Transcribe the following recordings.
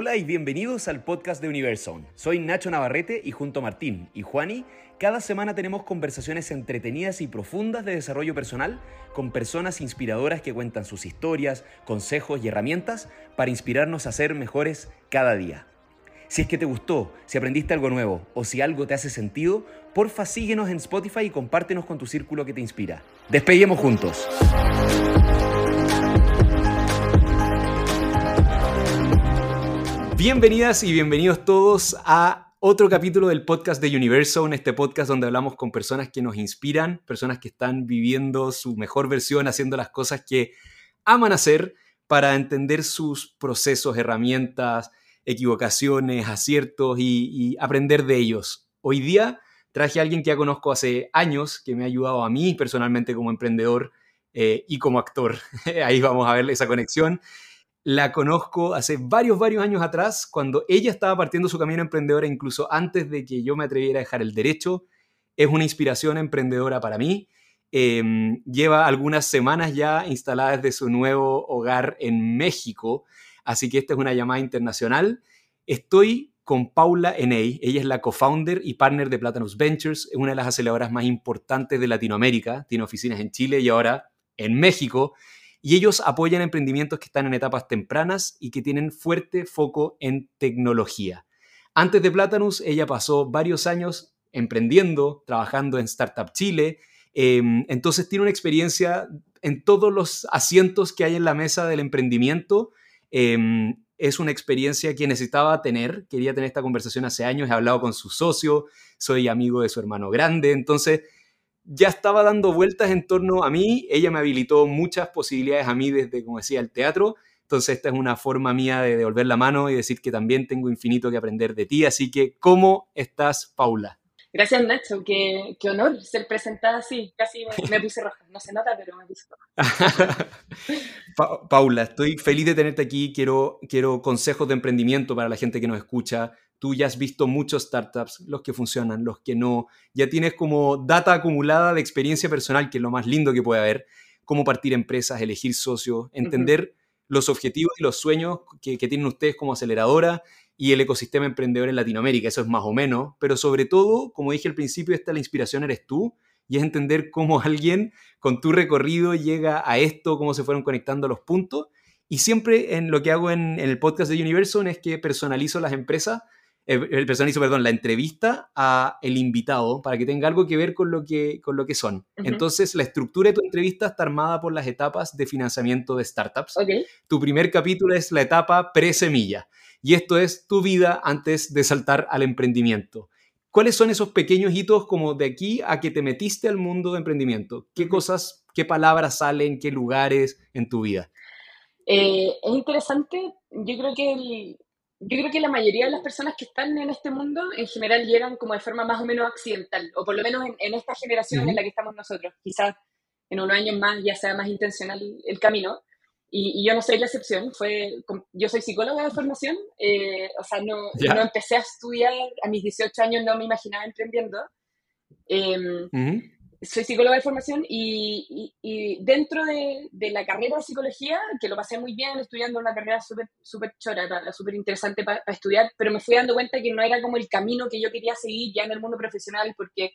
Hola y bienvenidos al podcast de Universal. Soy Nacho Navarrete y junto a Martín y Juani, cada semana tenemos conversaciones entretenidas y profundas de desarrollo personal con personas inspiradoras que cuentan sus historias, consejos y herramientas para inspirarnos a ser mejores cada día. Si es que te gustó, si aprendiste algo nuevo o si algo te hace sentido, porfa síguenos en Spotify y compártenos con tu círculo que te inspira. Despeguemos juntos. Bienvenidas y bienvenidos todos a otro capítulo del podcast de Universo, este podcast donde hablamos con personas que nos inspiran, personas que están viviendo su mejor versión, haciendo las cosas que aman hacer para entender sus procesos, herramientas, equivocaciones, aciertos y, aprender de ellos. Hoy día traje a alguien que ya conozco hace años, que me ha ayudado a mí personalmente como emprendedor eh, y como actor. Ahí vamos a ver esa conexión la conozco hace varios, varios años atrás, cuando ella estaba partiendo su camino emprendedora, incluso antes de que yo me atreviera a dejar el derecho. Es una inspiración emprendedora para mí. Em, lleva algunas semanas ya instalada desde su nuevo hogar en México, así que esta es una llamada internacional. Estoy con Paula Eney, ella es la co-founder y partner de Platanus Ventures, es una de las aceleradoras más importantes de Latinoamérica, tiene oficinas en Chile y ahora en México y ellos apoyan emprendimientos que están en etapas tempranas y que tienen fuerte foco en tecnología. Antes de Platanus, ella pasó varios años emprendiendo, trabajando en Startup Chile, em, entonces tiene una experiencia en todos los asientos que hay en la mesa del emprendimiento. Em, es una experiencia que necesitaba tener, quería tener esta conversación hace años, he hablado con su socio, soy amigo de su hermano grande, entonces ya estaba dando vueltas en torno a mí, ella me habilitó muchas posibilidades a mí desde, como decía, el teatro, entonces esta es una forma mía de devolver la mano y decir que también tengo infinito que aprender de ti, así que ¿cómo estás, Paula? Gracias, Nacho. Qué, qué honor ser presentada así. Casi me, puse roja. No se nota, pero me puse roja. Paula, estoy feliz de tenerte aquí. Quiero, quiero consejos de emprendimiento para la gente que nos escucha. Tú ya has visto muchos startups, los que funcionan, los que no. Ya tienes como data acumulada de experiencia personal, que es lo más lindo que puede haber. Cómo partir empresas, elegir socios, entender los objetivos y los sueños que, que tienen ustedes como aceleradora y el ecosistema emprendedor en Latinoamérica, eso es más o menos, pero sobre todo, como dije al principio, esta la inspiración eres tú y es entender cómo alguien con tu recorrido llega a esto, cómo se fueron conectando los puntos. Y siempre en lo que hago en, el podcast de Universo es que personalizo las empresas el eh, personalizo, perdón, la entrevista a el invitado para que tenga algo que ver con lo que, con lo que son. Entonces, la estructura de tu entrevista está armada por las etapas de financiamiento de startups. Tu primer capítulo es la etapa pre-semilla y esto es tu vida antes de saltar al emprendimiento. ¿Cuáles son esos pequeños hitos como de aquí a que te metiste al mundo de emprendimiento? ¿Qué cosas, qué palabras salen, qué lugares en tu vida? Eh, es interesante, yo creo que el, yo creo que la mayoría de las personas que están en este mundo en general llegan como de forma más o menos accidental, o por lo menos en, esta generación en la que estamos nosotros. Quizás en unos años más ya sea más intencional el camino. Y, yo no soy la excepción. Fue, yo soy psicóloga de formación, eh, o sea, no, no, empecé a estudiar a mis 18 años, no me imaginaba emprendiendo. Eh, soy psicóloga de formación y, y, dentro de, de, la carrera de psicología, que lo pasé muy bien estudiando una carrera súper super chora, súper interesante para estudiar, pero me fui dando cuenta que no era como el camino que yo quería seguir ya en el mundo profesional porque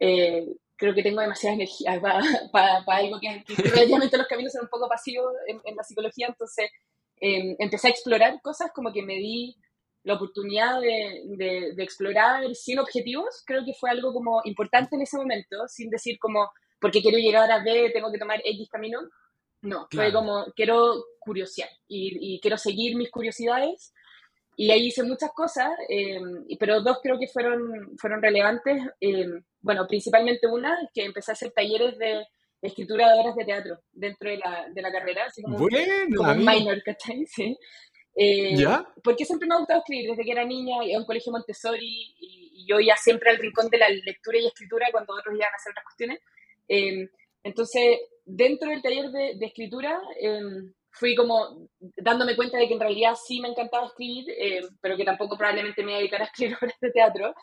eh, creo que tengo demasiada energía para, para, algo que, realmente los caminos son un poco pasivos en, la psicología, entonces eh, empecé a explorar cosas como que me di la oportunidad de, de, explorar sin objetivos, creo que fue algo como importante en ese momento, sin decir como, porque quiero llegar a B, tengo que tomar X camino. No, fue como, quiero curiosear y, y, quiero seguir mis curiosidades. Y ahí hice muchas cosas, eh, pero dos creo que fueron, fueron relevantes. Eh, bueno, principalmente una, que empecé a hacer talleres de escritura de obras de teatro dentro de la, de la carrera, así como, bueno, un minor, ¿cachai? Sí. Eh, porque siempre me ha gustado escribir, desde que era niña, iba a un colegio Montessori y, yo iba siempre al rincón de la lectura y escritura cuando otros iban a hacer otras cuestiones. Em, entonces, dentro del taller de, escritura, em, fui como dándome cuenta de que en realidad sí me encantaba escribir, em, pero que tampoco probablemente me iba a dedicar a escribir obras de teatro.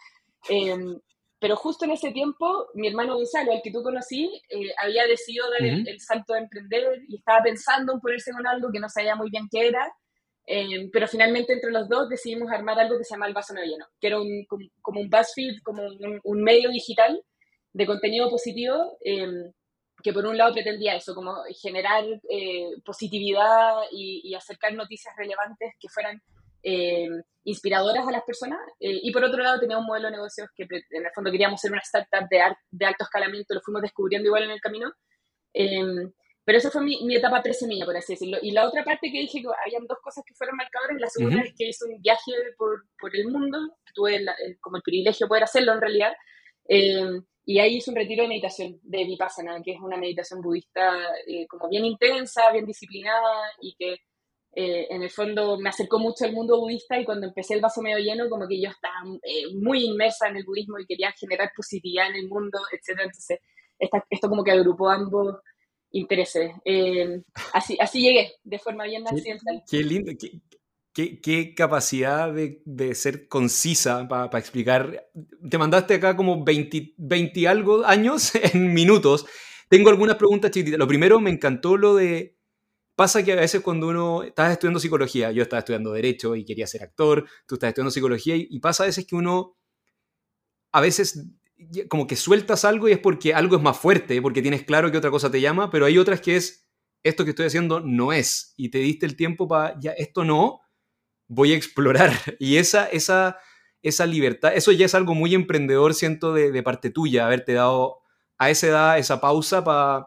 pero justo en ese tiempo, mi hermano Gonzalo, al que tú conocí, eh, había decidido dar el, el, salto de emprender y estaba pensando en ponerse con algo que no sabía muy bien qué era. Em, pero finalmente entre los dos decidimos armar algo que se llama El Vaso Medio Lleno, que era un, como, un BuzzFeed, como un, medio digital de contenido positivo, em, que por un lado pretendía eso, como generar eh, positividad y, acercar noticias relevantes que fueran em, inspiradoras a las personas, eh, y por otro lado tenía un modelo de negocios que en el fondo queríamos ser una startup de, de alto escalamiento, lo fuimos descubriendo igual en el camino. Pero esa fue mi, mi etapa presemilla, por así decirlo. Y la otra parte que dije que habían dos cosas que fueron marcadoras. La segunda es que hice un viaje por, por el mundo, tuve como el privilegio de poder hacerlo en realidad. Eh, y ahí hice un retiro de meditación de Vipassana, que es una meditación budista eh, como bien intensa, bien disciplinada y que eh, en el fondo me acercó mucho al mundo budista y cuando empecé el vaso medio lleno, como que yo estaba muy inmersa en el budismo y quería generar positividad en el mundo, etc. Entonces, esto como que agrupó ambos intereses. Eh, así, así llegué, de forma bien accidental. Qué, lindo, qué, qué, capacidad de, de, ser concisa para explicar. Te mandaste acá como 20, 20 algo años en minutos. Tengo algunas preguntas chiquititas. Lo primero, me encantó lo de... Pasa que a veces cuando uno está estudiando psicología, yo estaba estudiando derecho y quería ser actor, tú estás estudiando psicología y, y pasa a veces que uno a veces como que sueltas algo y es porque algo es más fuerte, porque tienes claro que otra cosa te llama, pero hay otras que es, esto que estoy haciendo no es, y te diste el tiempo para, ya, esto no, voy a explorar. Y esa, esa, esa libertad, eso ya es algo muy emprendedor, siento, de, parte tuya, haberte dado a esa edad esa pausa para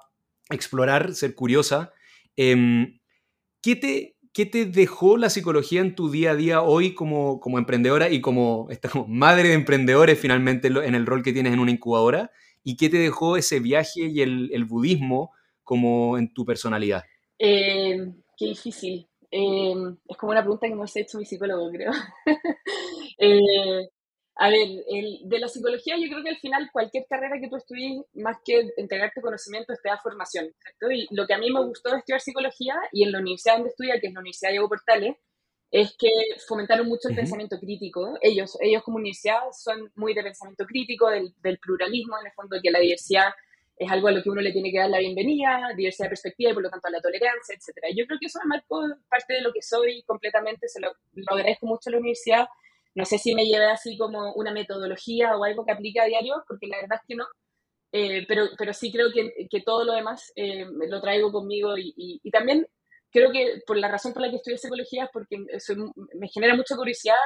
explorar, ser curiosa. Em, ¿Qué te, ¿qué te dejó la psicología en tu día a día hoy como, como emprendedora y como, esta, madre de emprendedores finalmente en el rol que tienes en una incubadora? ¿Y qué te dejó ese viaje y el, budismo como en tu personalidad? Eh, qué difícil. Eh, es como una pregunta que me ha hecho mi psicólogo, creo. eh, a ver, el, de la psicología yo creo que al final cualquier carrera que tú estudies, más que entregarte conocimiento, te da formación. Y lo que a mí me gustó de estudiar psicología y en la universidad donde estudia, que es la Universidad de Diego Portales, es que fomentaron mucho el pensamiento crítico. Ellos, ellos como universidad son muy de pensamiento crítico, del, del, pluralismo, en el fondo, que la diversidad es algo a lo que uno le tiene que dar la bienvenida, diversidad de perspectiva y por lo tanto a la tolerancia, etc. Yo creo que eso me marcó parte de lo que soy completamente, se lo, lo agradezco mucho a la universidad no sé si me lleve así como una metodología o algo que aplique a diario, porque la verdad es que no. Eh, pero, pero sí creo que, que todo lo demás eh, lo traigo conmigo y, también creo que por la razón por la que estudio psicología es porque me genera mucha curiosidad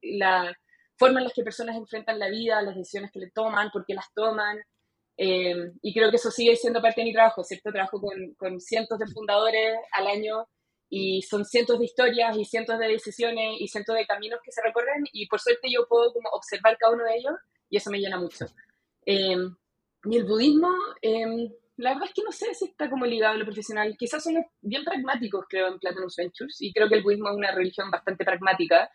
la forma en la que personas enfrentan la vida, las decisiones que le toman, por qué las toman. Eh, y creo que eso sigue siendo parte de mi trabajo, ¿cierto? Trabajo con, con cientos de fundadores al año y son cientos de historias y cientos de decisiones y cientos de caminos que se recorren y por suerte yo puedo como observar cada uno de ellos y eso me llena mucho. Em, y el budismo, eh, la verdad es que no sé si está como ligado a lo profesional. Quizás somos bien pragmáticos, creo, en Platinum Ventures y creo que el budismo es una religión bastante pragmática.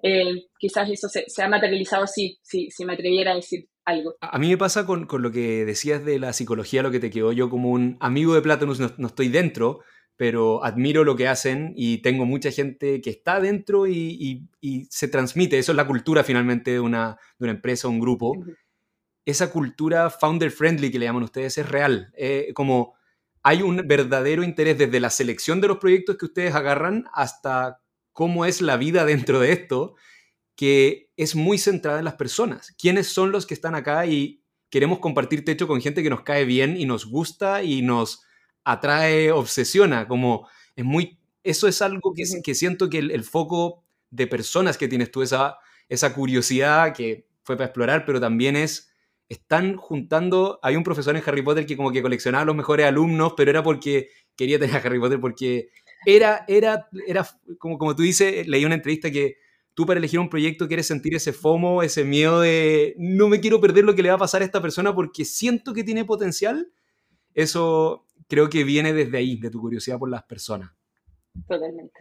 Eh, quizás eso se, se, ha materializado así, si, si me atreviera a decir algo. A mí me pasa con, con, lo que decías de la psicología, lo que te quedó yo como un amigo de Platinum, no, no estoy dentro, pero admiro lo que hacen y tengo mucha gente que está dentro y, se transmite. Eso es la cultura finalmente de una, de una empresa, un grupo. Esa cultura founder friendly que le llaman ustedes es real. Eh, como hay un verdadero interés desde la selección de los proyectos que ustedes agarran hasta cómo es la vida dentro de esto, que es muy centrada en las personas. ¿Quiénes son los que están acá y queremos compartir techo con gente que nos cae bien y nos gusta y nos atrae, obsesiona, como es muy, eso es algo que, que siento que el, foco de personas que tienes tú, esa, esa curiosidad que fue para explorar, pero también es, están juntando, hay un profesor en Harry Potter que como que coleccionaba los mejores alumnos, pero era porque quería tener a Harry Potter, porque era, era, era como, como tú dices, leí una entrevista que tú para elegir un proyecto quieres sentir ese FOMO, ese miedo de no me quiero perder lo que le va a pasar a esta persona porque siento que tiene potencial. Eso, creo que viene desde ahí, de tu curiosidad por las personas. Totalmente.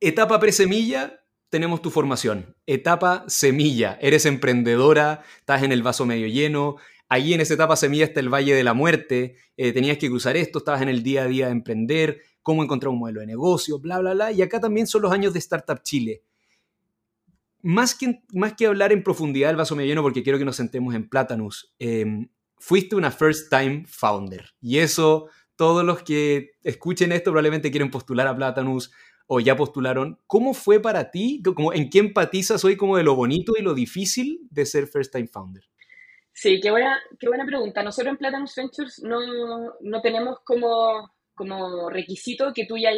Etapa presemilla, tenemos tu formación. Etapa semilla, eres emprendedora, estás en el vaso medio lleno. Ahí en esa etapa semilla está el Valle de la Muerte. Eh, tenías que cruzar esto, estabas en el día a día de emprender, cómo encontrar un modelo de negocio, bla, bla, bla. Y acá también son los años de Startup Chile. Más que, más que hablar en profundidad del vaso medio lleno, porque quiero que nos sentemos en Platanus, em, fuiste una first time founder. Y eso todos los que escuchen esto probablemente quieren postular a Platanus o ya postularon. ¿Cómo fue para ti? Como, ¿En qué empatizas hoy como de lo bonito y lo difícil de ser First Time Founder? Sí, qué buena, qué buena pregunta. Nosotros en Platinum Ventures no, no tenemos como, como requisito que tú ya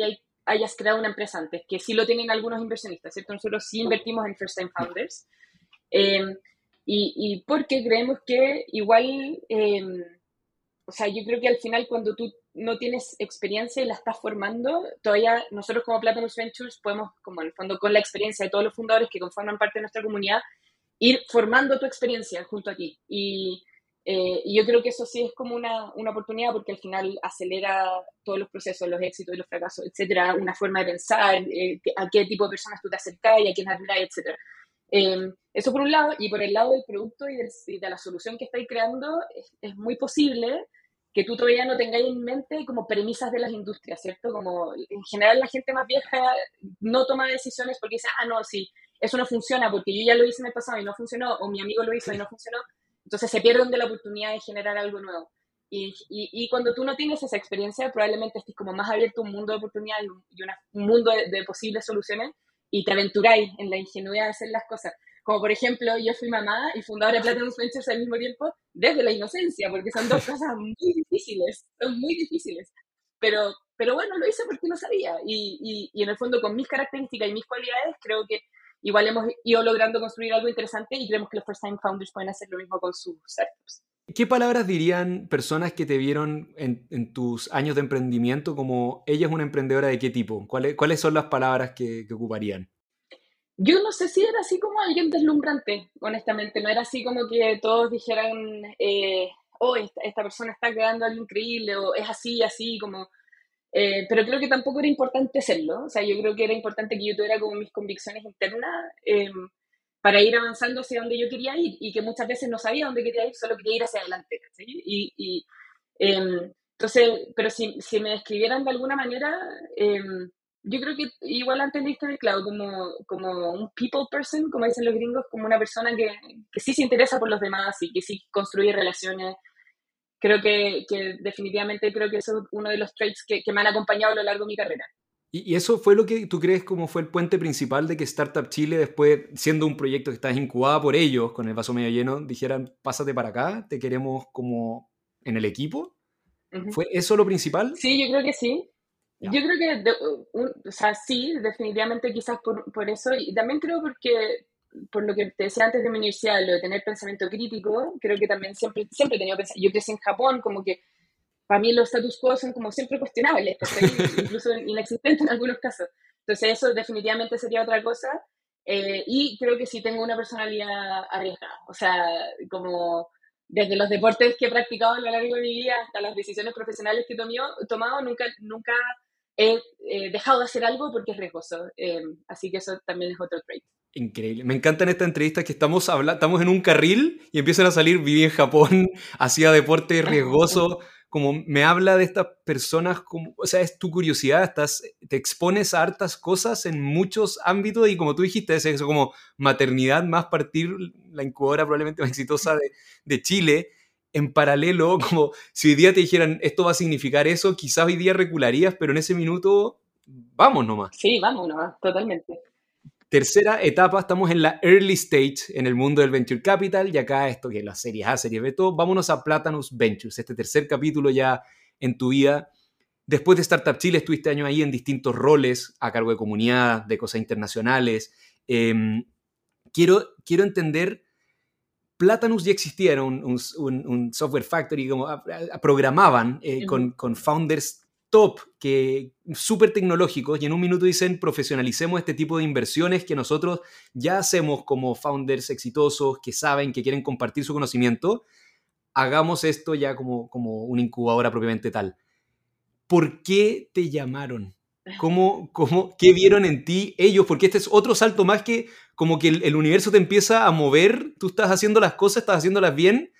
hayas, creado una empresa antes, que sí lo tienen algunos inversionistas, ¿cierto? Nosotros sí invertimos en First Time Founders. Eh, y, y, porque creemos que igual, eh, o sea, yo creo que al final cuando tú no tienes experiencia y la estás formando, todavía nosotros como Platinum Ventures podemos, como en el fondo con la experiencia de todos los fundadores que conforman parte de nuestra comunidad, ir formando tu experiencia junto a ti. Y, eh, yo creo que eso sí es como una, una, oportunidad porque al final acelera todos los procesos, los éxitos y los fracasos, etcétera, una forma de pensar, eh, a qué tipo de personas tú te acercas y a quién admiras, etcétera. Eh, eso por un lado, y por el lado del producto y, de la solución que estáis creando, es, es muy posible que tú todavía no tengáis en mente como premisas de las industrias, ¿cierto? Como en general la gente más vieja no toma decisiones porque dice, ah, no, sí, eso no funciona porque yo ya lo hice en el pasado y no funcionó, o mi amigo lo hizo y no funcionó, entonces se pierden de la oportunidad de generar algo nuevo. Y, y, cuando tú no tienes esa experiencia, probablemente estés como más abierto a un mundo de oportunidades y, un mundo de, de, posibles soluciones y te aventuráis en la ingenuidad de hacer las cosas. Como por ejemplo, yo fui mamá y fundadora de Platinum Ventures al mismo tiempo desde la inocencia, porque son dos cosas muy difíciles, son muy difíciles. Pero, pero bueno, lo hice porque no sabía. Y, y, y en el fondo, con mis características y mis cualidades, creo que igual hemos ido logrando construir algo interesante y creemos que los first time founders pueden hacer lo mismo con sus startups. ¿Qué palabras dirían personas que te vieron en, tus años de emprendimiento como ella es una emprendedora de qué tipo? ¿Cuáles, son las palabras que, que ocuparían? Yo no sé si era así como alguien deslumbrante, honestamente. No era así como que todos dijeran, eh, oh, esta, persona está creando algo increíble, o es así, así, como... Eh, pero creo que tampoco era importante serlo. O sea, yo creo que era importante que yo tuviera como mis convicciones internas em, para ir avanzando hacia donde yo quería ir y que muchas veces no sabía dónde quería ir, solo quería ir hacia adelante. Y, y em, entonces, pero si, si, me describieran de alguna manera, em, yo creo que igual antes de el claro, como, como un people person, como dicen los gringos, como una persona que, que sí se interesa por los demás y que sí construye relaciones. Creo que, que definitivamente creo que eso es uno de los traits que, que, me han acompañado a lo largo de mi carrera. ¿Y, eso fue lo que tú crees como fue el puente principal de que Startup Chile, después siendo un proyecto que estás incubado por ellos, con el vaso medio lleno, dijeran, pásate para acá, te queremos como en el equipo? ¿Fue eso lo principal? Sí, yo creo que sí. Yo creo que, o sea, sí, definitivamente quizás por, por, eso, y también creo porque, por lo que te decía antes de mi universidad, lo de tener pensamiento crítico, creo que también siempre, siempre he tenido pensamiento, yo crecí en Japón, como que para mí los status quo son como siempre cuestionables, incluso inexistentes en algunos casos. Entonces eso definitivamente sería otra cosa, eh, y creo que sí tengo una personalidad arriesgada, o sea, como desde los deportes que he practicado a lo largo de mi vida hasta las decisiones profesionales que he tomado, nunca, nunca he dejado de hacer algo porque es riesgoso. Eh, así que eso también es otro trait. Increíble. Me encanta en esta entrevista que estamos, estamos en un carril y empiezan a salir, viví en Japón, hacía deporte riesgoso. Como me habla de estas personas, como, o sea, es tu curiosidad, estás, te expones a hartas cosas en muchos ámbitos y como tú dijiste, es eso como maternidad más partir la incubadora probablemente más exitosa de, de Chile en paralelo, como si hoy día te dijeran esto va a significar eso, quizás hoy día recularías, pero en ese minuto, vamos nomás. Sí, vamos nomás, totalmente. Tercera etapa, estamos en la early stage en el mundo del venture capital y acá esto que es la serie A, serie B, todo, vámonos a Platanus Ventures, este tercer capítulo ya en tu vida. Después de Startup Chile estuviste años ahí en distintos roles, a cargo de comunidad, de cosas internacionales. Em, quiero, quiero entender Platanus ya existía, era un, software factory, como programaban eh, con, founders top, que súper tecnológicos, y en un minuto dicen, profesionalicemos este tipo de inversiones que nosotros ya hacemos como founders exitosos, que saben, que quieren compartir su conocimiento, hagamos esto ya como, como una incubadora propiamente tal. ¿Por qué te llamaron? ¿Cómo, cómo, ¿Qué vieron en ti ellos? Porque este es otro salto más que como que el, universo te empieza a mover, tú estás haciendo las cosas, estás haciéndolas bien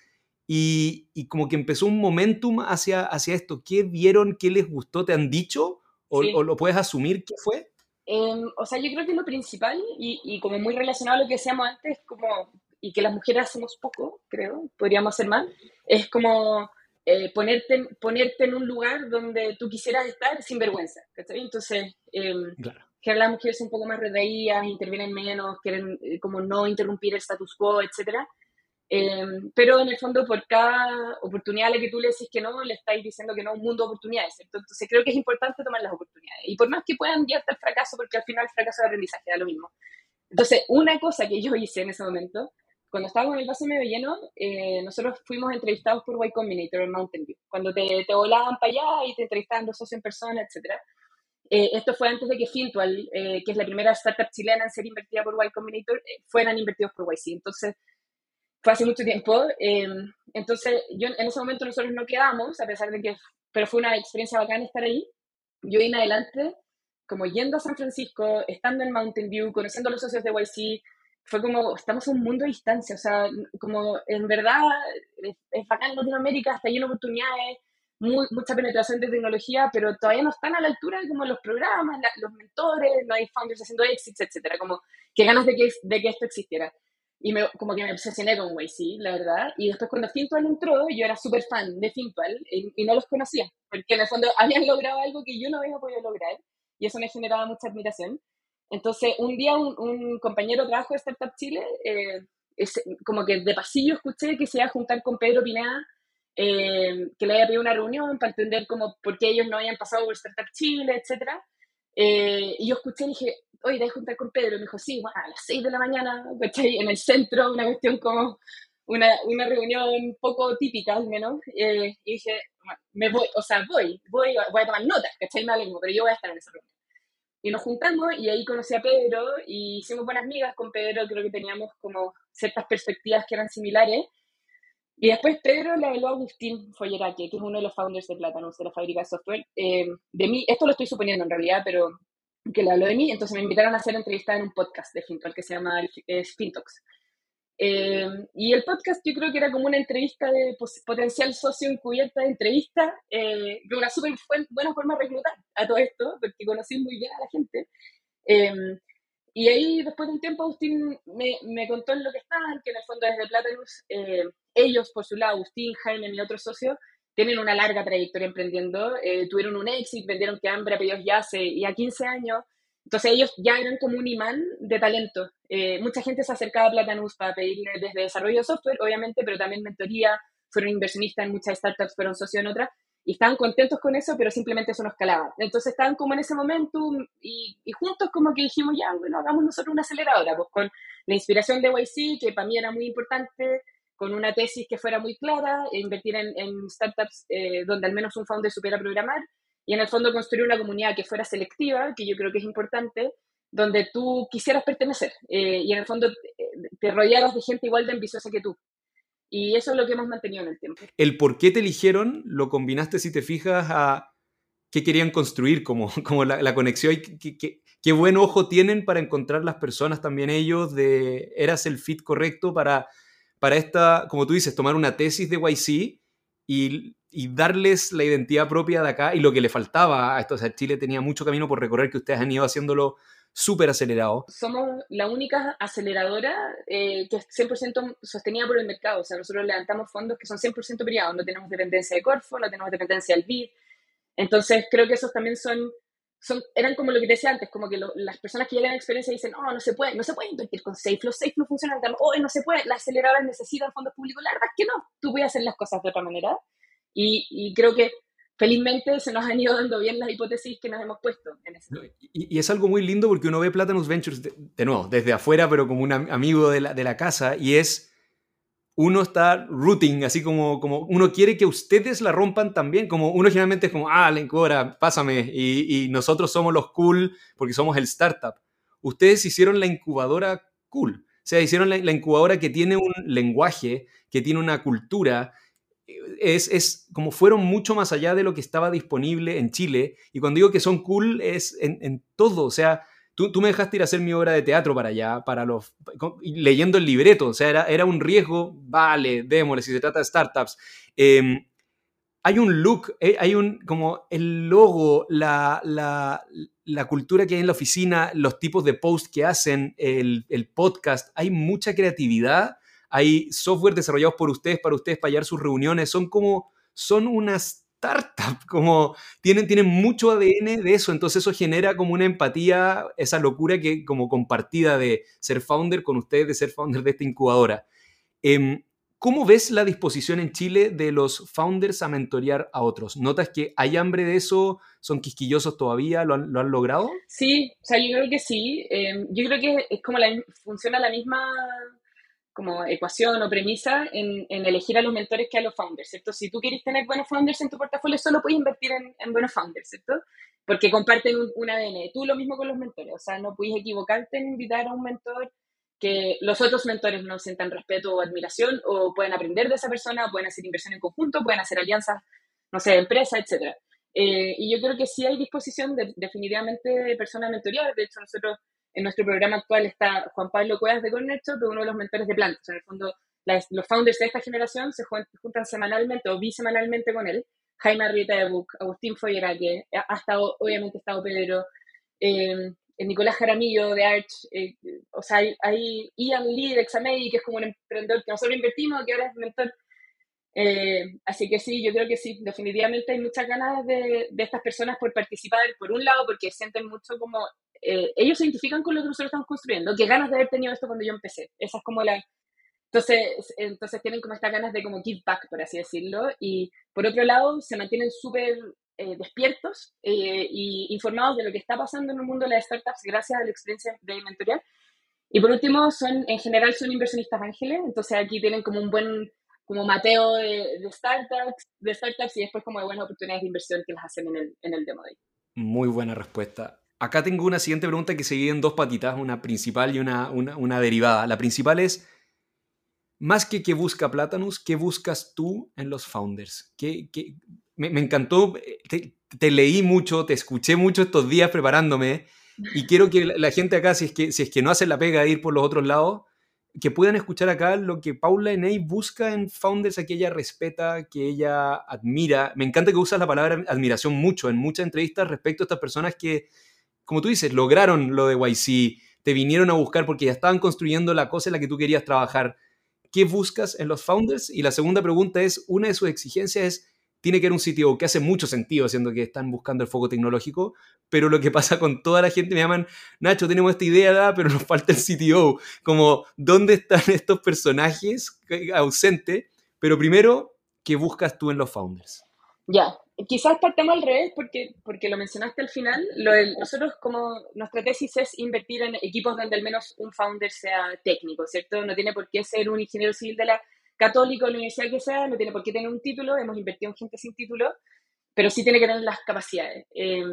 y, y, como que empezó un momentum hacia, hacia esto. ¿Qué vieron? ¿Qué les gustó? ¿Te han dicho? ¿O, lo puedes asumir? ¿Qué fue? Em, o sea, yo creo que lo principal y, y, como muy relacionado a lo que decíamos antes, como, y que las mujeres hacemos poco, creo, podríamos hacer más, es como eh, ponerte, ponerte en un lugar donde tú quisieras estar sin vergüenza. Entonces, em, general las mujeres un poco más retraídas, intervienen menos, quieren eh, como no interrumpir el status quo, etcétera. Eh, pero en el fondo, por cada oportunidad a la que tú le decís que no, le estáis diciendo que no un mundo de oportunidades. Entonces, creo que es importante tomar las oportunidades. Y por más que puedan guiarte al fracaso, porque al final el fracaso de aprendizaje da lo mismo. Entonces, una cosa que yo hice en ese momento, cuando estaba con el vaso medio lleno, eh, nosotros fuimos entrevistados por Y Combinator en Mountain View. Cuando te, te volaban para allá y te entrevistaban dos socios en persona, etcétera. Eh, esto fue antes de que Fintual, que es la primera startup chilena en ser invertida por Y Combinator, fueran invertidos por YC. Entonces, fue hace mucho tiempo. Em, entonces, yo en ese momento nosotros no quedamos, a pesar de que, pero fue una experiencia bacana estar ahí. Yo en adelante, como yendo a San Francisco, estando en Mountain View, conociendo a los socios de YC, fue como, estamos en un mundo de distancia, o sea, como en verdad es, bacán en Latinoamérica, está lleno de oportunidades, mucha penetración de tecnología, pero todavía no están a la altura de como los programas, los mentores, no hay founders haciendo exits, etcétera, como que ganas de que, de que esto existiera. Y me, como que me obsesioné con sí la verdad. Y después cuando Fintual entró, yo era súper fan de Fintual y, no los conocía, porque en el fondo habían logrado algo que yo no había podido lograr y eso me generaba mucha admiración. Entonces, un día un, compañero de trabajo de Startup Chile, eh, como que de pasillo escuché que se iba a juntar con Pedro Pineda, eh, que le había pedido una reunión para entender cómo, por qué ellos no habían pasado por Startup Chile, etc. Eh, y yo escuché y dije, te voy a juntar con Pedro. Me dijo, sí, bueno, a las 6 de la mañana, En el centro, una cuestión como una, una reunión poco típica al menos. Eh, y dije, bueno, me voy, o sea, voy, voy, voy a tomar notas, ¿cachai? Me alegro, pero yo voy a estar en esa reunión. Y nos juntamos y ahí conocí a Pedro y hicimos buenas amigas con Pedro, creo que teníamos como ciertas perspectivas que eran similares. Y después Pedro le habló a Agustín Folleraque, que es uno de los founders de Platanus, de la fábrica de software. Eh, de mí, esto lo estoy suponiendo en realidad, pero que le habló de mí, entonces me invitaron a hacer entrevista en un podcast de Fintalk que se llama Fintox. Eh, y el podcast yo creo que era como una entrevista de potencial socio encubierta de entrevista, eh, una súper buena forma de reclutar a todo esto, porque conocí muy bien a la gente. Eh, y ahí, después de un tiempo, Agustín me, me, contó en lo que estaban, que en el fondo desde Platanus, eh, ellos por su lado, Agustín, Jaime, mi otro socio, tienen una larga trayectoria emprendiendo, eh, tuvieron un éxito, vendieron que hambre a pedidos ya hace ya 15 años, entonces ellos ya eran como un imán de talento. Eh, mucha gente se acercaba a Platanus para pedirle desde desarrollo de software, obviamente, pero también mentoría, fueron inversionistas en muchas startups, fueron socios en otras, y estaban contentos con eso, pero simplemente eso no escalaba. Entonces estaban como en ese momento y, y, juntos como que dijimos, ya, bueno, hagamos nosotros una aceleradora, pues con la inspiración de YC, que para mí era muy importante, con una tesis que fuera muy clara, e invertir en, startups eh, donde al menos un founder supiera programar y en el fondo construir una comunidad que fuera selectiva, que yo creo que es importante, donde tú quisieras pertenecer eh, y en el fondo eh, te, rodearas de gente igual de ambiciosa que tú. Y eso es lo que hemos mantenido en el tiempo. El por qué te eligieron lo combinaste, si te fijas, a qué querían construir, como, como la, conexión y qué, qué, buen ojo tienen para encontrar las personas también ellos, de eras el fit correcto para para esta, como tú dices, tomar una tesis de YC y, darles la identidad propia de acá y lo que le faltaba a esto. O sea, Chile tenía mucho camino por recorrer que ustedes han ido haciéndolo súper acelerado. Somos la única aceleradora eh, que es 100% sostenida por el mercado. O sea, nosotros levantamos fondos que son 100% privados. No tenemos dependencia de Corfo, no tenemos dependencia del BID. Entonces, creo que esos también son son, eran como lo que te decía antes, como que las personas que ya tienen experiencia dicen, oh, no se puede, no se puede invertir con Safe, los Safe no funcionan, oh, no se puede, las aceleradoras necesitan fondos públicos, la verdad es que no, tú puedes hacer las cosas de otra manera. Y, y creo que felizmente se nos han ido dando bien las hipótesis que nos hemos puesto en ese y, y, es algo muy lindo porque uno ve Platanus Ventures, de, de nuevo, desde afuera, pero como un amigo de la, de la casa, y es uno está rooting, así como, como uno quiere que ustedes la rompan también, como uno generalmente es como, ah, Lencora, pásame, y, nosotros somos los cool porque somos el startup. Ustedes hicieron la incubadora cool, o sea, hicieron la, incubadora que tiene un lenguaje, que tiene una cultura, es, es, como fueron mucho más allá de lo que estaba disponible en Chile, y cuando digo que son cool es en, en todo, o sea, Tú, me dejaste ir a hacer mi obra de teatro para allá, para los, leyendo el libreto, o sea, era, era un riesgo, vale, démosle, si se trata de startups. Em, hay un look, eh, hay un, como el logo, la, la, la, cultura que hay en la oficina, los tipos de post que hacen, el, el, podcast, hay mucha creatividad, hay software desarrollados por ustedes, para ustedes, para hallar sus reuniones, son como, son unas startup, como tienen, tienen mucho ADN de eso, entonces eso genera como una empatía, esa locura que como compartida de ser founder con ustedes, de ser founder de esta incubadora. Em, ¿Cómo ves la disposición en Chile de los founders a mentorear a otros? ¿Notas que hay hambre de eso? ¿Son quisquillosos todavía? ¿Lo han, logrado? Sí, o sea, yo creo que sí. Em, yo creo que es como la, funciona la misma como ecuación o premisa en, elegir a los mentores que a los founders, ¿cierto? Si tú quieres tener buenos founders en tu portafolio, solo puedes invertir en, buenos founders, ¿cierto? Porque comparten un, ADN. Tú lo mismo con los mentores, o sea, no puedes equivocarte en invitar a un mentor que los otros mentores no sientan respeto o admiración o pueden aprender de esa persona, pueden hacer inversión en conjunto, pueden hacer alianzas, no sé, de empresa, etc. Eh, y yo creo que sí hay disposición de, definitivamente de personas mentorear. De hecho, nosotros en nuestro programa actual está Juan Pablo Cuevas de que es uno de los mentores de plantas. En el fondo, los founders de esta generación se juntan semanalmente o bisemanalmente con él. Jaime Arrieta de Book, Agustín Foyeraque, ha estado, obviamente, ha estado Pedro, eh, Nicolás Jaramillo de Arch, eh, o sea, hay, Ian Lee de Examedi, que es como un emprendedor que nosotros invertimos, que ahora es mentor. Eh, así que sí, yo creo que sí, definitivamente hay muchas ganas de, de estas personas por participar, por un lado, porque sienten mucho como eh, ellos se identifican con lo que nosotros estamos construyendo, que ganas de haber tenido esto cuando yo empecé. Esa es como la... Entonces, entonces tienen como estas ganas de como give back, por así decirlo, y por otro lado se mantienen súper eh, despiertos eh, y informados de lo que está pasando en el mundo de las startups gracias a la experiencia de mentoría. Y por último, son, en general son inversionistas ángeles, entonces aquí tienen como un buen como mateo de, de startups, de startups y después como de buenas oportunidades de inversión que las hacen en el, en el demo day. Muy buena respuesta. Acá tengo una siguiente pregunta que se divide en dos patitas, una principal y una, una, derivada. La principal es, más que qué busca Platanus, ¿qué buscas tú en los founders? ¿Qué, Me, encantó, te, leí mucho, te escuché mucho estos días preparándome y quiero que la, gente acá, si es que, si es que no hace la pega de ir por los otros lados, que puedan escuchar acá lo que Paula Eney busca en founders, a que ella respeta, que ella admira. Me encanta que usas la palabra admiración mucho en muchas entrevistas respecto a estas personas que como tú dices, lograron lo de YC, te vinieron a buscar porque ya estaban construyendo la cosa en la que tú querías trabajar. ¿Qué buscas en los founders? Y la segunda pregunta es, una de sus exigencias es, tiene que haber un sitio que hace mucho sentido, siendo que están buscando el foco tecnológico, pero lo que pasa con toda la gente, me llaman, Nacho, tenemos esta idea, pero nos falta el CTO, como, ¿dónde están estos personajes ausentes? Pero primero, ¿qué buscas tú en los founders? Ya, quizás partamos al revés porque, porque lo mencionaste al final. Lo nosotros como nuestra tesis es invertir en equipos donde al menos un founder sea técnico, ¿cierto? No tiene por qué ser un ingeniero civil de la católica o la universidad que sea, no tiene por qué tener un título, hemos invertido en gente sin título, pero sí tiene que tener las capacidades. Eh,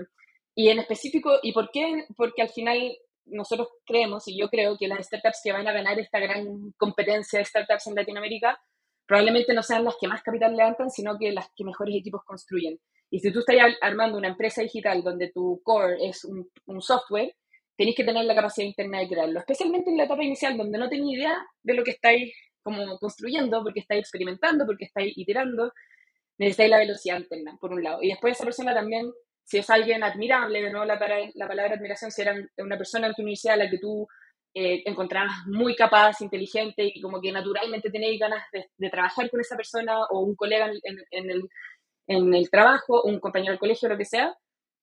y en específico, ¿y por qué? Porque al final nosotros creemos, y yo creo que las startups que van a ganar esta gran competencia de startups en Latinoamérica probablemente no sean las que más capital levantan, sino que las que mejores equipos construyen. Y si tú estás armando una empresa digital donde tu core es un, software, tenéis que tener la capacidad interna de crearlo, especialmente en la etapa inicial, donde no tenéis idea de lo que estáis como construyendo, porque estáis experimentando, porque estáis iterando, necesitáis la velocidad interna, por un lado. Y después esa persona también, si es alguien admirable, de nuevo la, la palabra admiración, si era una persona en tu universidad a la que tú eh, muy capaz, inteligente y como que naturalmente tenéis ganas de, trabajar con esa persona o un colega en, en, el, en el, trabajo, un compañero del colegio, lo que sea,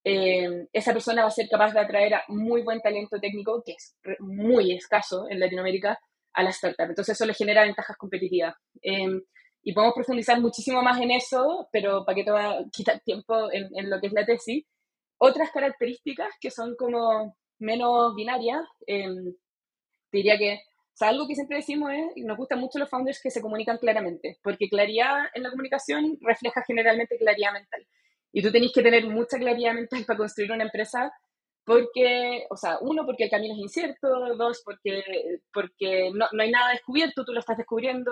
eh, esa persona va a ser capaz de atraer a muy buen talento técnico, que es muy escaso en Latinoamérica, a la startup. Entonces eso le genera ventajas competitivas. Eh, y podemos profundizar muchísimo más en eso, pero para que te va a quitar tiempo en, en, lo que es la tesis. Otras características que son como menos binarias, eh, diría que, o sea, algo que siempre decimos es, y nos gustan mucho los founders que se comunican claramente, porque claridad en la comunicación refleja generalmente claridad mental. Y tú tenés que tener mucha claridad mental para construir una empresa, porque, o sea, uno, porque el camino es incierto, dos, porque, porque no, no hay nada descubierto, tú lo estás descubriendo,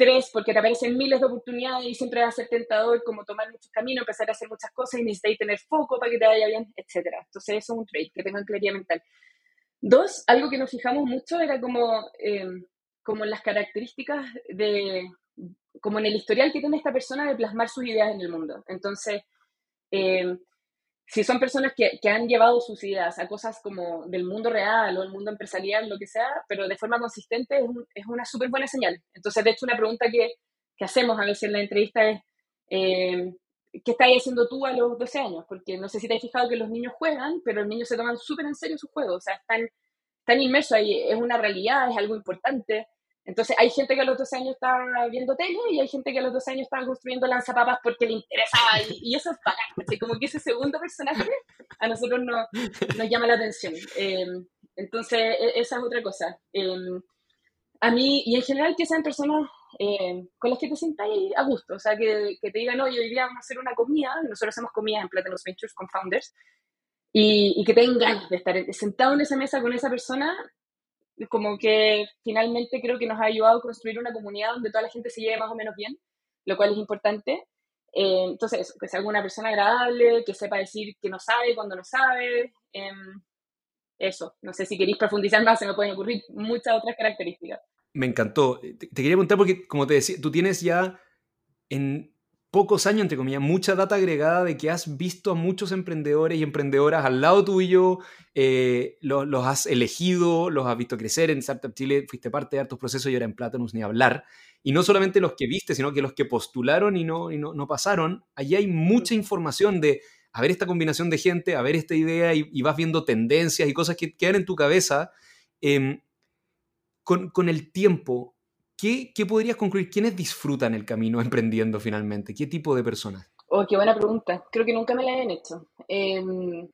Tres, porque te aparecen miles de oportunidades y siempre va a ser tentador como tomar muchos caminos, empezar a hacer muchas cosas y necesitáis tener foco para que te vaya bien, etc. Entonces eso es un trade, que tengan claridad mental. Dos, algo que nos fijamos mucho era como, eh, las características de, como en el historial que tiene esta persona de plasmar sus ideas en el mundo. Entonces, eh, si son personas que, que, han llevado sus ideas a cosas como del mundo real o el mundo empresarial, lo que sea, pero de forma consistente, es, es una súper buena señal. Entonces, de hecho, una pregunta que, que, hacemos a veces en la entrevista es, eh, ¿qué estás haciendo tú a los 12 años? Porque no sé si te has fijado que los niños juegan, pero los niños se toman súper en serio sus juegos, o sea, están, están inmersos ahí, es una realidad, es algo importante. Entonces, hay gente que a los 12 años está viendo tele y hay gente que a los 12 años está construyendo lanzapapas porque le interesaba y, eso es bacán, como que ese segundo personaje a nosotros nos, nos llama la atención. Eh, entonces, e, esa es otra cosa. Eh, a mí, y en general, que sean personas eh, con las que te sientas a gusto, o sea, que, que te digan, oye, hoy día vamos a hacer una comida, nosotros hacemos comida en Platinum Ventures con founders, y, y, que tengan de estar sentado en esa mesa con esa persona, como que finalmente creo que nos ha ayudado a construir una comunidad donde toda la gente se lleve más o menos bien, lo cual es importante. Eh, entonces, que sea una persona agradable, que sepa decir que no sabe cuando no sabe. Eh, eso, no sé si queréis profundizar más, se me pueden ocurrir muchas otras características. Me encantó. Te, quería preguntar porque, como te decía, tú tienes ya en pocos años, entre comillas, mucha data agregada de que has visto a muchos emprendedores y emprendedoras al lado tuyo, eh, los, los, has elegido, los has visto crecer en Startup Chile, fuiste parte de hartos procesos y ahora en Platanus ni hablar. Y no solamente los que viste, sino que los que postularon y no, y no, pasaron. Allí hay mucha información de a ver esta combinación de gente, a ver esta idea y, vas viendo tendencias y cosas que quedan en tu cabeza. Em, con, el tiempo, ¿qué, podrías concluir? ¿Quiénes disfrutan el camino emprendiendo finalmente? ¿Qué tipo de personas? Oh, qué buena pregunta. Creo que nunca me la han hecho. Em, o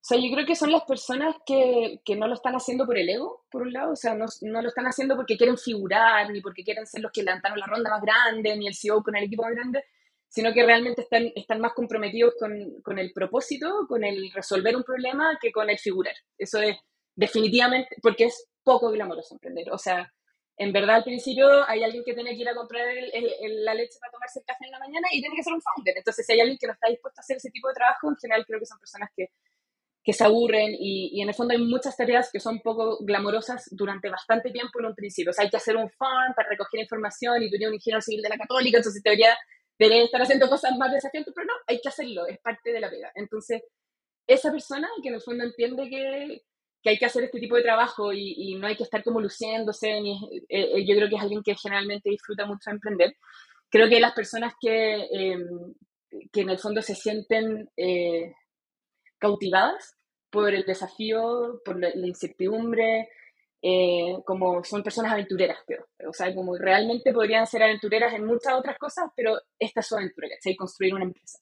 sea, yo creo que son las personas que, no lo están haciendo por el ego, por un lado. O sea, no, no, lo están haciendo porque quieren figurar, ni porque quieren ser los que levantaron la ronda más grande, ni el CEO con el equipo más grande, sino que realmente están, están más comprometidos con, con, el propósito, con el resolver un problema, que con el figurar. Eso es definitivamente, porque es poco glamoroso emprender. O sea, en verdad al principio hay alguien que tiene que ir a comprar la leche para tomarse el café en la mañana y tiene que ser un founder. Entonces, si hay alguien que no está dispuesto a hacer ese tipo de trabajo, en general creo que son personas que, que se aburren y, y, en el fondo hay muchas tareas que son poco glamorosas durante bastante tiempo en un principio. O sea, hay que hacer un farm para recoger información y tú eres un ingeniero civil de la católica, entonces teoría debería estar haciendo cosas más desafiantes, pero no, hay que hacerlo, es parte de la pega. Entonces, esa persona que en el fondo entiende que, que hay que hacer este tipo de trabajo y, no hay que estar como luciéndose, ni, eh, eh, yo creo que es alguien que generalmente disfruta mucho de emprender. Creo que las personas que, em, que en el fondo se sienten eh, cautivadas por el desafío, por la incertidumbre, como son personas aventureras, creo. O sea, como realmente podrían ser aventureras en muchas otras cosas, pero esta es su aventura, ¿cachai? Construir una empresa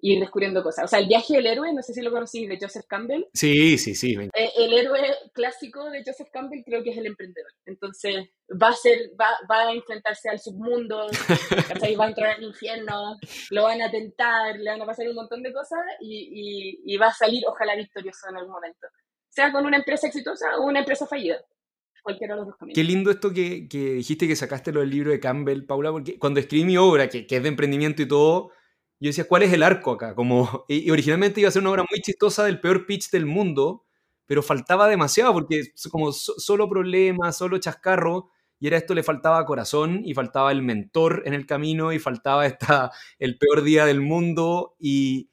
ir descubriendo cosas. O sea, el viaje del héroe, no sé si lo conocí, de Joseph Campbell. Sí, sí, sí. Eh, el héroe clásico de Joseph Campbell creo que es el emprendedor. Entonces, va a ser, va, va a enfrentarse al submundo, va a entrar al infierno, lo van a tentar, le van a pasar un montón de cosas y, y, y va a salir, ojalá, victorioso en algún momento. Sea con una empresa exitosa o una empresa fallida cualquiera de los dos caminos. Qué lindo esto que, que, dijiste que sacaste lo del libro de Campbell, Paula, porque cuando escribí mi obra, que, que es de emprendimiento y todo, yo decía, ¿cuál es el arco acá? Como, y, originalmente iba a ser una obra muy chistosa del peor pitch del mundo, pero faltaba demasiado, porque como solo problemas, solo chascarro, y era esto, le faltaba corazón, y faltaba el mentor en el camino, y faltaba esta, el peor día del mundo, y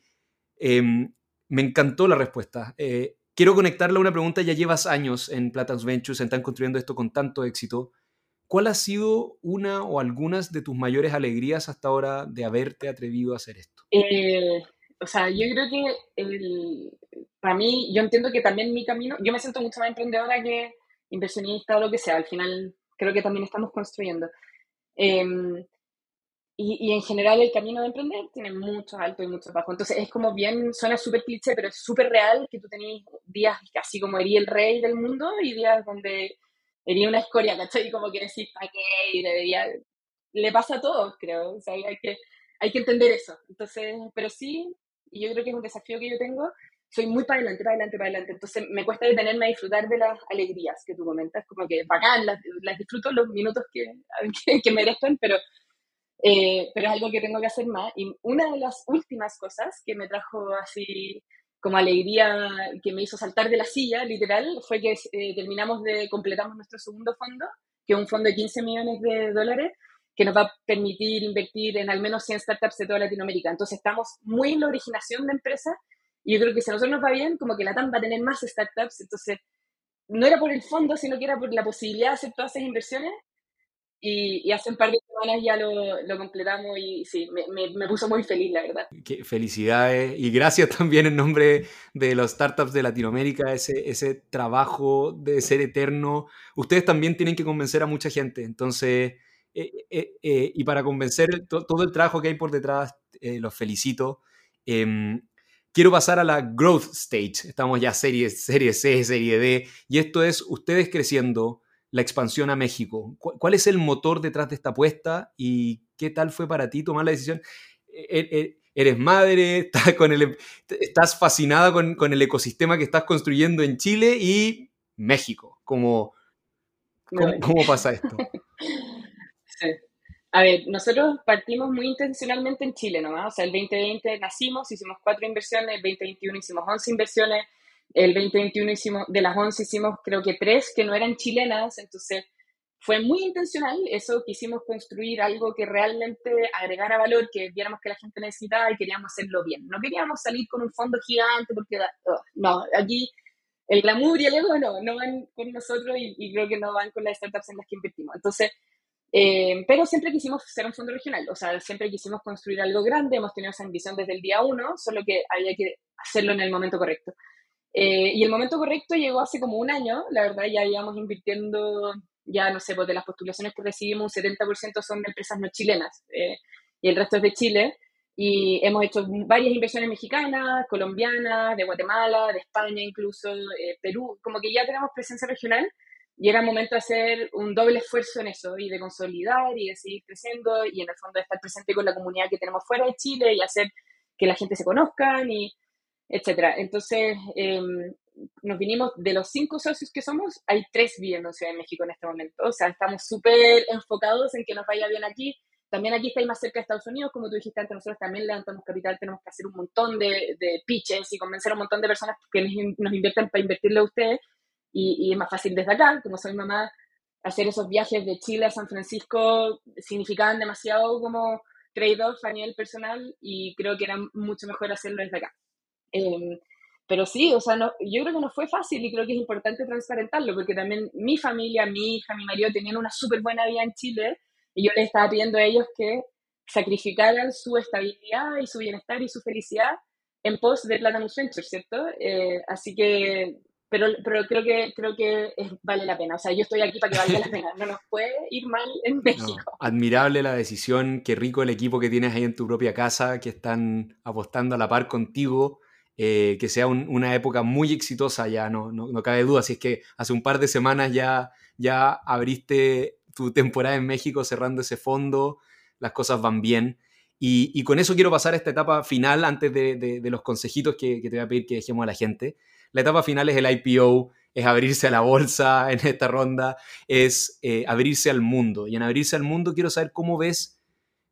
em, me encantó la respuesta. Eh, Quiero conectarla a una pregunta, ya llevas años en Platanus Ventures, están construyendo esto con tanto éxito. ¿Cuál ha sido una o algunas de tus mayores alegrías hasta ahora de haberte atrevido a hacer esto? Eh, o sea, yo creo que para mí, yo entiendo que también mi camino, yo me siento mucho más emprendedora que inversionista o lo que sea, al final creo que también estamos construyendo. Em, y, y, en general el camino de emprender tiene muchos altos y muchos bajos. Entonces es como bien, suena súper cliché, pero es súper real que tú tenés días casi como erí el rey del mundo y días donde erí una escoria, ¿cachai? Y como que decís, ¿para qué? Y debería... Le pasa a todos, creo. O sea, hay que, hay que entender eso. Entonces, pero sí, y yo creo que es un desafío que yo tengo, soy muy para adelante, para adelante, para adelante. Entonces me cuesta detenerme a disfrutar de las alegrías que tú comentas, como que bacán, las, las disfruto los minutos que, que, que merezcan, pero eh, pero es algo que tengo que hacer más. Y una de las últimas cosas que me trajo así como alegría, que me hizo saltar de la silla, literal, fue que eh, terminamos de, completamos nuestro segundo fondo, que es un fondo de 15 millones de dólares, que nos va a permitir invertir en al menos 100 startups de toda Latinoamérica. Entonces estamos muy en la originación de empresas y yo creo que si a nosotros nos va bien, como que la TAM va a tener más startups. Entonces, no era por el fondo, sino que era por la posibilidad de hacer todas esas inversiones y, hace un par de semanas ya lo, lo completamos y sí, me, me, puso muy feliz, la verdad. Qué felicidades y gracias también en nombre de los startups de Latinoamérica, ese, ese trabajo de ser eterno. Ustedes también tienen que convencer a mucha gente, entonces, eh, eh, eh, y para convencer todo el trabajo que hay por detrás, los felicito. Em, quiero pasar a la growth stage. Estamos ya serie, serie C, serie D, y esto es ustedes creciendo la expansión a México. ¿Cuál es el motor detrás de esta apuesta y qué tal fue para ti tomar la decisión? E, e, e, eres madre, estás, con el, estás fascinada con, el ecosistema que estás construyendo en Chile y México. ¿Cómo, cómo, pasa esto? A ver, nosotros partimos muy intencionalmente en Chile nomás. O sea, el 2020 nacimos, hicimos cuatro inversiones, el 2021 hicimos 11 inversiones, el 2021 hicimos, de las 11 hicimos creo que tres que no eran chilenas, entonces fue muy intencional eso, quisimos construir algo que realmente agregara valor, que viéramos que la gente necesitaba y queríamos hacerlo bien. No queríamos salir con un fondo gigante porque, oh, no, aquí el glamour y el ego no, no van con nosotros y, creo que no van con las startups en las que invertimos. Entonces, eh, pero siempre quisimos ser un fondo regional, o sea, siempre quisimos construir algo grande, hemos tenido esa ambición desde el día uno, solo que había que hacerlo en el momento correcto. Eh, y el momento correcto llegó hace como un año, la verdad ya íbamos invirtiendo, ya no sé, pues de las postulaciones que recibimos, un 70% son de empresas no chilenas eh, y el resto es de Chile. Y hemos hecho varias inversiones mexicanas, colombianas, de Guatemala, de España incluso, eh, Perú, como que ya tenemos presencia regional y era momento de hacer un doble esfuerzo en eso y de consolidar y de seguir creciendo y en el fondo de estar presente con la comunidad que tenemos fuera de Chile y hacer que la gente se conozca y etcétera. Entonces, em, nos vinimos de los cinco socios que somos, hay tres viviendo en Ciudad de México en este momento. O sea, estamos súper enfocados en que nos vaya bien aquí. También aquí estáis más cerca de Estados Unidos, como tú dijiste antes, nosotros también levantamos capital, tenemos que hacer un montón de, de pitches y convencer a un montón de personas que nos, invierten para invertirle a ustedes. Y, y, es más fácil desde acá, como soy mamá, hacer esos viajes de Chile a San Francisco significaban demasiado como trade-off a nivel personal y creo que era mucho mejor hacerlo desde acá. Em, pero sí, o sea, no, yo creo que no fue fácil y creo que es importante transparentarlo, porque también mi familia, mi hija, mi marido tenían una súper buena vida en Chile y yo les estaba pidiendo a ellos que sacrificaran su estabilidad y su bienestar y su felicidad en pos de Platinum Venture, ¿cierto? Eh, así que, pero, pero creo que, creo que vale la pena. O sea, yo estoy aquí para que valga la pena. No nos puede ir mal en México. admirable la decisión, qué rico el equipo que tienes ahí en tu propia casa, que están apostando a la par contigo eh, que sea una época muy exitosa ya, no, no, cabe duda. Si es que hace un par de semanas ya, ya abriste tu temporada en México cerrando ese fondo, las cosas van bien. Y, con eso quiero pasar a esta etapa final antes de, los consejitos que, te voy a pedir que dejemos a la gente. La etapa final es el IPO, es abrirse a la bolsa en esta ronda, es eh, abrirse al mundo. Y en abrirse al mundo quiero saber cómo ves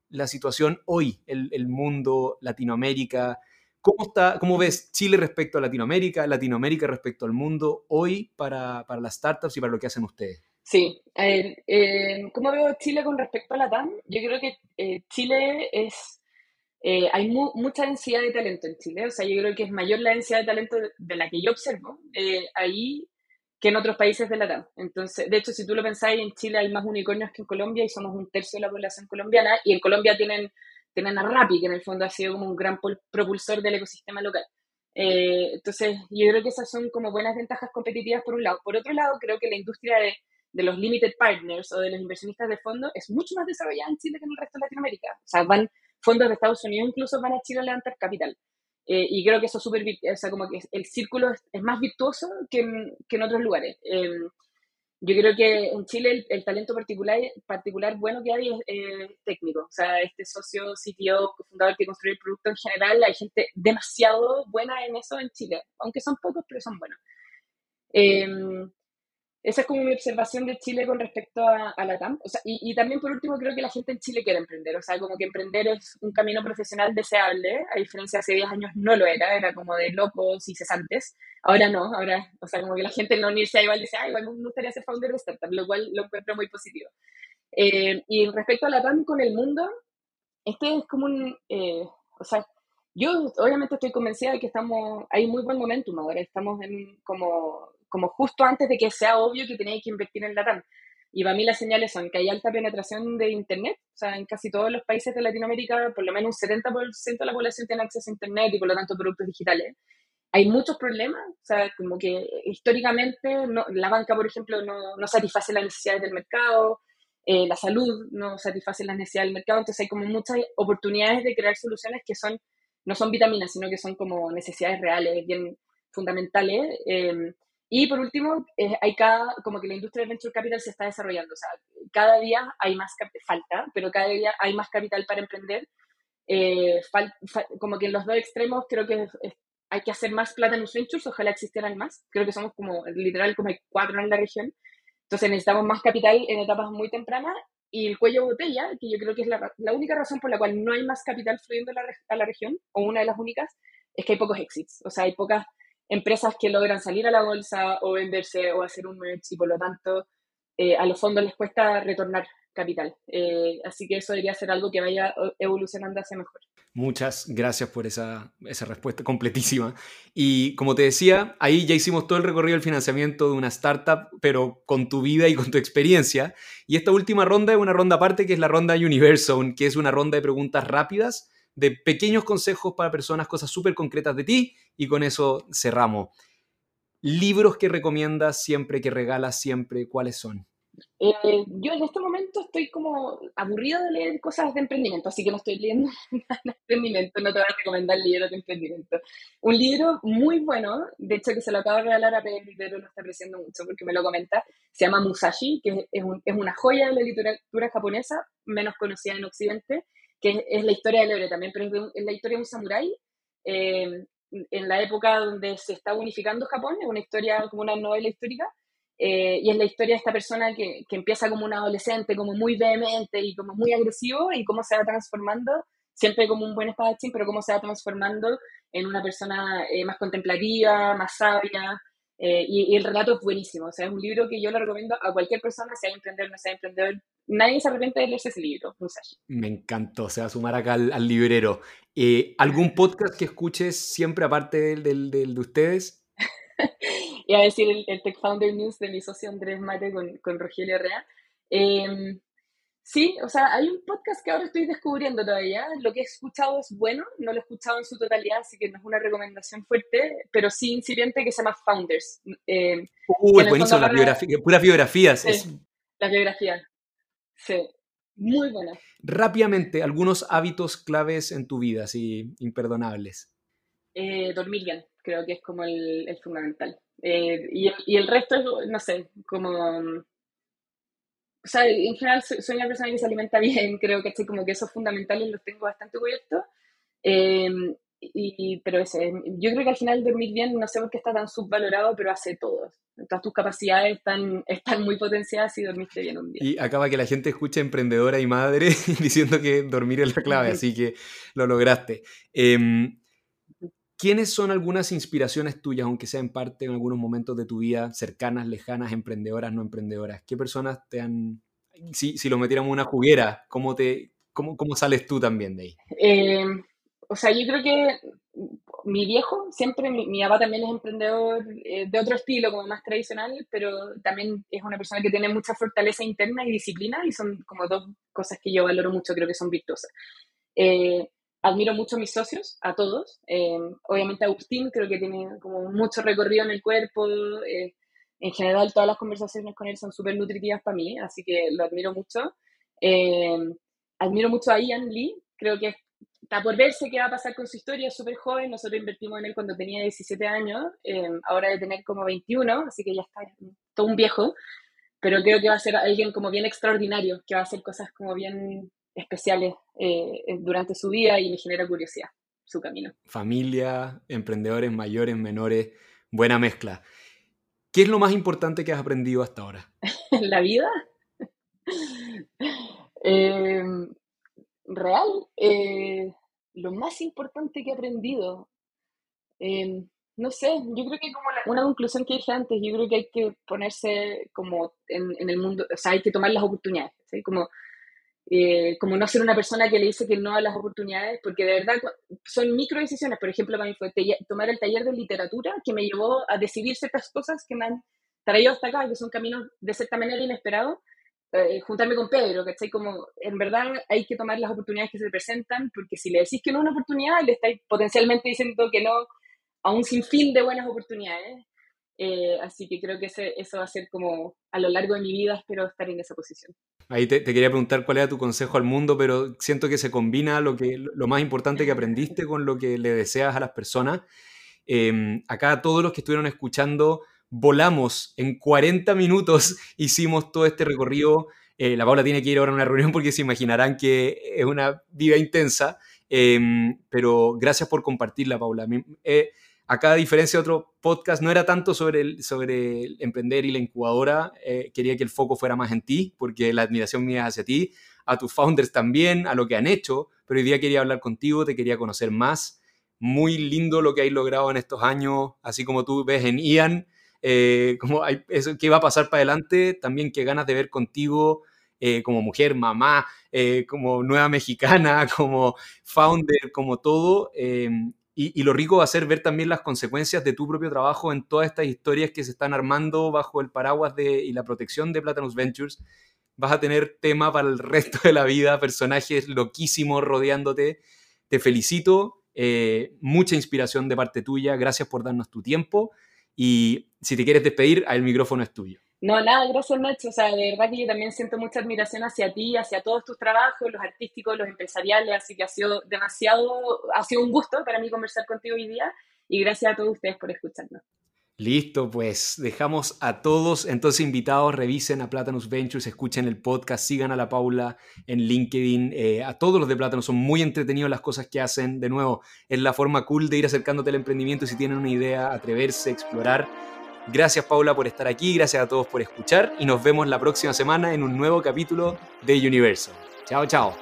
la situación hoy, el mundo, Latinoamérica, ¿Cómo, está, ¿Cómo ves Chile respecto a Latinoamérica, Latinoamérica respecto al mundo hoy para, para las startups y para lo que hacen ustedes? Sí, ver, eh, ¿cómo veo Chile con respecto a la TAM? Yo creo que eh, Chile es, eh, hay mucha densidad de talento en Chile, o sea, yo creo que es mayor la densidad de talento de, la que yo observo ahí que en otros países de la TAM. Entonces, de hecho, si tú lo pensáis, en Chile hay más unicornios que en Colombia y somos un tercio de la población colombiana y en Colombia tienen tienen a Rappi, que en el fondo ha sido como un gran propulsor del ecosistema local. Eh, entonces, yo creo que esas son como buenas ventajas competitivas por un lado. Por otro lado, creo que la industria de, de los limited partners o de los inversionistas de fondos es mucho más desarrollada en Chile que en el resto de Latinoamérica. O sea, van fondos de Estados Unidos incluso van a Chile a levantar capital. Eh, y creo que eso es súper, o sea, como que el círculo es, más virtuoso que en, que en otros lugares. Eh, yo creo que en Chile el, talento particular, particular bueno que hay es técnico. O sea, este socio, CTO, fundador que construye el producto en general, hay gente demasiado buena en eso en Chile, aunque son pocos, pero son buenos. Eh, esa es como mi observación de Chile con respecto a, la TAM. O sea, y, también por último creo que la gente en Chile quiere emprender. O sea, como que emprender es un camino profesional deseable. A diferencia de hace 10 años no lo era, era como de locos y cesantes. Ahora no, ahora, o sea, como que la gente no ni se igual dice, ah, igual me gustaría ser founder de startup, lo cual lo encuentro muy positivo. Eh, y respecto a la TAM con el mundo, este es como un, eh, o sea, yo obviamente estoy convencida de que estamos, hay muy buen momentum ahora, estamos en como como justo antes de que sea obvio que tenéis que invertir en la TAM. Y para mí las señales son que hay alta penetración de Internet, o sea, en casi todos los países de Latinoamérica, por lo menos un 70% de la población tiene acceso a Internet y por lo tanto productos digitales. Hay muchos problemas, o sea, como que históricamente no, la banca, por ejemplo, no, no satisface las necesidades del mercado, eh, la salud no satisface las necesidades del mercado, entonces hay como muchas oportunidades de crear soluciones que son, no son vitaminas, sino que son como necesidades reales, bien fundamentales. Eh, y por último, eh, hay cada, como que la industria del venture capital se está desarrollando. O sea, cada día hay más, falta, pero cada día hay más capital para emprender. Eh, como que en los dos extremos creo que hay que hacer más plata en los ventures, ojalá existieran más. Creo que somos como, literal, como hay cuatro en la región. Entonces necesitamos más capital en etapas muy tempranas y el cuello de botella, que yo creo que es la, la única razón por la cual no hay más capital fluyendo a la, a la región, o una de las únicas, es que hay pocos exits. O sea, hay pocas empresas que logran salir a la bolsa o venderse o hacer un merge y por lo tanto eh, a los fondos les cuesta retornar capital. Eh, así que eso debería ser algo que vaya evolucionando hacia mejor. Muchas gracias por esa, esa, respuesta completísima. Y como te decía, ahí ya hicimos todo el recorrido del financiamiento de una startup, pero con tu vida y con tu experiencia. Y esta última ronda es una ronda aparte, que es la ronda Universal, que es una ronda de preguntas rápidas de pequeños consejos para personas, cosas súper concretas de ti y con eso cerramos. Libros que recomiendas siempre, que regalas siempre, ¿cuáles son? Eh, yo en este momento estoy como aburrida de leer cosas de emprendimiento, así que no estoy leyendo nada de emprendimiento, no te voy a recomendar libros de emprendimiento. Un libro muy bueno, de hecho que se lo acabo de regalar a Pedro, pero lo está apreciando mucho porque me lo comenta, se llama Musashi, que es, es una joya de la literatura japonesa, menos conocida en Occidente, que es, la historia del héroe también, pero es, la historia de un samurái eh, en la época donde se está unificando Japón, es una historia como una novela histórica, eh, y es la historia de esta persona que, que, empieza como un adolescente, como muy vehemente y como muy agresivo, y cómo se va transformando, siempre como un buen espadachín, pero cómo se va transformando en una persona eh, más contemplativa, más sabia, eh, y, el relato es buenísimo, o sea, es un libro que yo lo recomiendo a cualquier persona, sea emprendedor, no sea emprendedor, nadie se arrepiente de leerse ese libro, Me encantó, se va a sumar acá al, librero. Eh, ¿Algún podcast que escuches siempre aparte del, del, de ustedes? Iba a decir el, Tech Founder News de mi socio Andrés Mate con, con Rogelio Rea. Eh, Sí, o sea, hay un podcast que ahora estoy descubriendo todavía. Lo que he escuchado es bueno, no lo he escuchado en su totalidad, así que no es una recomendación fuerte, pero sí incipiente que se llama Founders. Eh, Uy, buenísimo, las biografías, puras biografías. Sí, es... Las biografías. Sí, muy buenas. Rápidamente, algunos hábitos claves en tu vida, así imperdonables. Eh, dormir bien, creo que es como el, fundamental. Eh, y, y el resto es, no sé, como o sea, en general soy una persona que se alimenta bien, creo que estoy como que esos fundamentales los tengo bastante cubiertos. Em, y, pero ese, yo creo que al final dormir bien, no sé por qué está tan subvalorado, pero hace todo. Todas tus capacidades están, están muy potenciadas si dormiste bien un día. Y acaba que la gente escucha emprendedora y madre diciendo que dormir es la clave, así que lo lograste. Em, ¿Quiénes son algunas inspiraciones tuyas, aunque sea en parte en algunos momentos de tu vida, cercanas, lejanas, emprendedoras, no emprendedoras? ¿Qué personas te han... Si, si lo metiéramos en una juguera, ¿cómo, te, cómo, cómo sales tú también de ahí? Eh, o sea, yo creo que mi viejo, siempre, mi, mi papá también es emprendedor eh, de otro estilo, como más tradicional, pero también es una persona que tiene mucha fortaleza interna y disciplina, y son como dos cosas que yo valoro mucho, creo que son virtuosas. Eh, admiro mucho a mis socios, a todos. Eh, obviamente Agustín creo que tiene como mucho recorrido en el cuerpo. Eh, en general todas las conversaciones con él son súper nutritivas para mí, así que lo admiro mucho. Eh, admiro mucho a Ian Lee, creo que está por verse qué va a pasar con su historia, es súper joven, nosotros invertimos en él cuando tenía 17 años, ahora de tener como 21, así que ya está todo un viejo, pero creo que va a ser alguien como bien extraordinario, que va a hacer cosas como bien especiales eh, durante su vida y me genera curiosidad su camino. Familia, emprendedores mayores, menores, buena mezcla. ¿Qué es lo más importante que has aprendido hasta ahora? ¿La vida? Em, real, eh, lo más importante que he aprendido, em, no sé, yo creo que como una conclusión que dije antes, yo creo que hay que ponerse como en, en, el mundo, o sea, hay que tomar las oportunidades, ¿sí? como eh, como no ser una persona que le dice que no a las oportunidades, porque de verdad son micro decisiones. Por ejemplo, para mí fue tomar el taller de literatura que me llevó a decidir ciertas cosas que me han traído hasta acá, que son caminos de cierta manera inesperados, eh, juntarme con Pedro, ¿cachai? Como, en verdad hay que tomar las oportunidades que se presentan, porque si le decís que no es una oportunidad, le estáis potencialmente diciendo que no a un sinfín de buenas oportunidades. Eh, así que creo que eso va a ser como a lo largo de mi vida, espero estar en esa posición. Ahí te, quería preguntar cuál era tu consejo al mundo, pero siento que se combina lo, que, lo más importante que aprendiste con lo que le deseas a las personas. Em, acá todos los que estuvieron escuchando volamos en 40 minutos, hicimos todo este recorrido. Eh, la Paula tiene que ir ahora a una reunión porque se imaginarán que es una vida intensa, em, pero gracias por compartirla, Paula. Eh, acá, a diferencia de otro podcast, no era tanto sobre el, sobre el emprender y la incubadora, eh, quería que el foco fuera más en ti, porque la admiración mía hacia ti, a tus founders también, a lo que han hecho, pero hoy día quería hablar contigo, te quería conocer más muy lindo lo que hay logrado en estos años, así como tú ves en Ian, eh, como hay, eso, qué va a pasar para adelante, también qué ganas de ver contigo eh, como mujer, mamá, eh, como nueva mexicana, como founder, como todo. Y, lo rico va a ser ver también las consecuencias de tu propio trabajo en todas estas historias que se están armando bajo el paraguas de, y la protección de Platanus Ventures. Vas a tener tema para el resto de la vida, personajes loquísimos rodeándote. Te felicito, eh, mucha inspiración de parte tuya. Gracias por darnos tu tiempo. Y si te quieres despedir, el micrófono es tuyo. No, nada, gracias Nacho. O sea, de verdad que yo también siento mucha admiración hacia ti, hacia todos tus trabajos, los artísticos, los empresariales, así que ha sido demasiado, ha sido un gusto para mí conversar contigo hoy día y gracias a todos ustedes por escucharnos. Listo, pues dejamos a todos entonces invitados, revisen a Platanus Ventures, escuchen el podcast, sigan a la Paula en LinkedIn, eh, a todos los de Platanus, son muy entretenidos las cosas que hacen, de nuevo, es la forma cool de ir acercándote al emprendimiento si tienen una idea, atreverse, explorar. Gracias Paula por estar aquí, gracias a todos por escuchar y nos vemos la próxima semana en un nuevo capítulo de Universo. Chao, chao.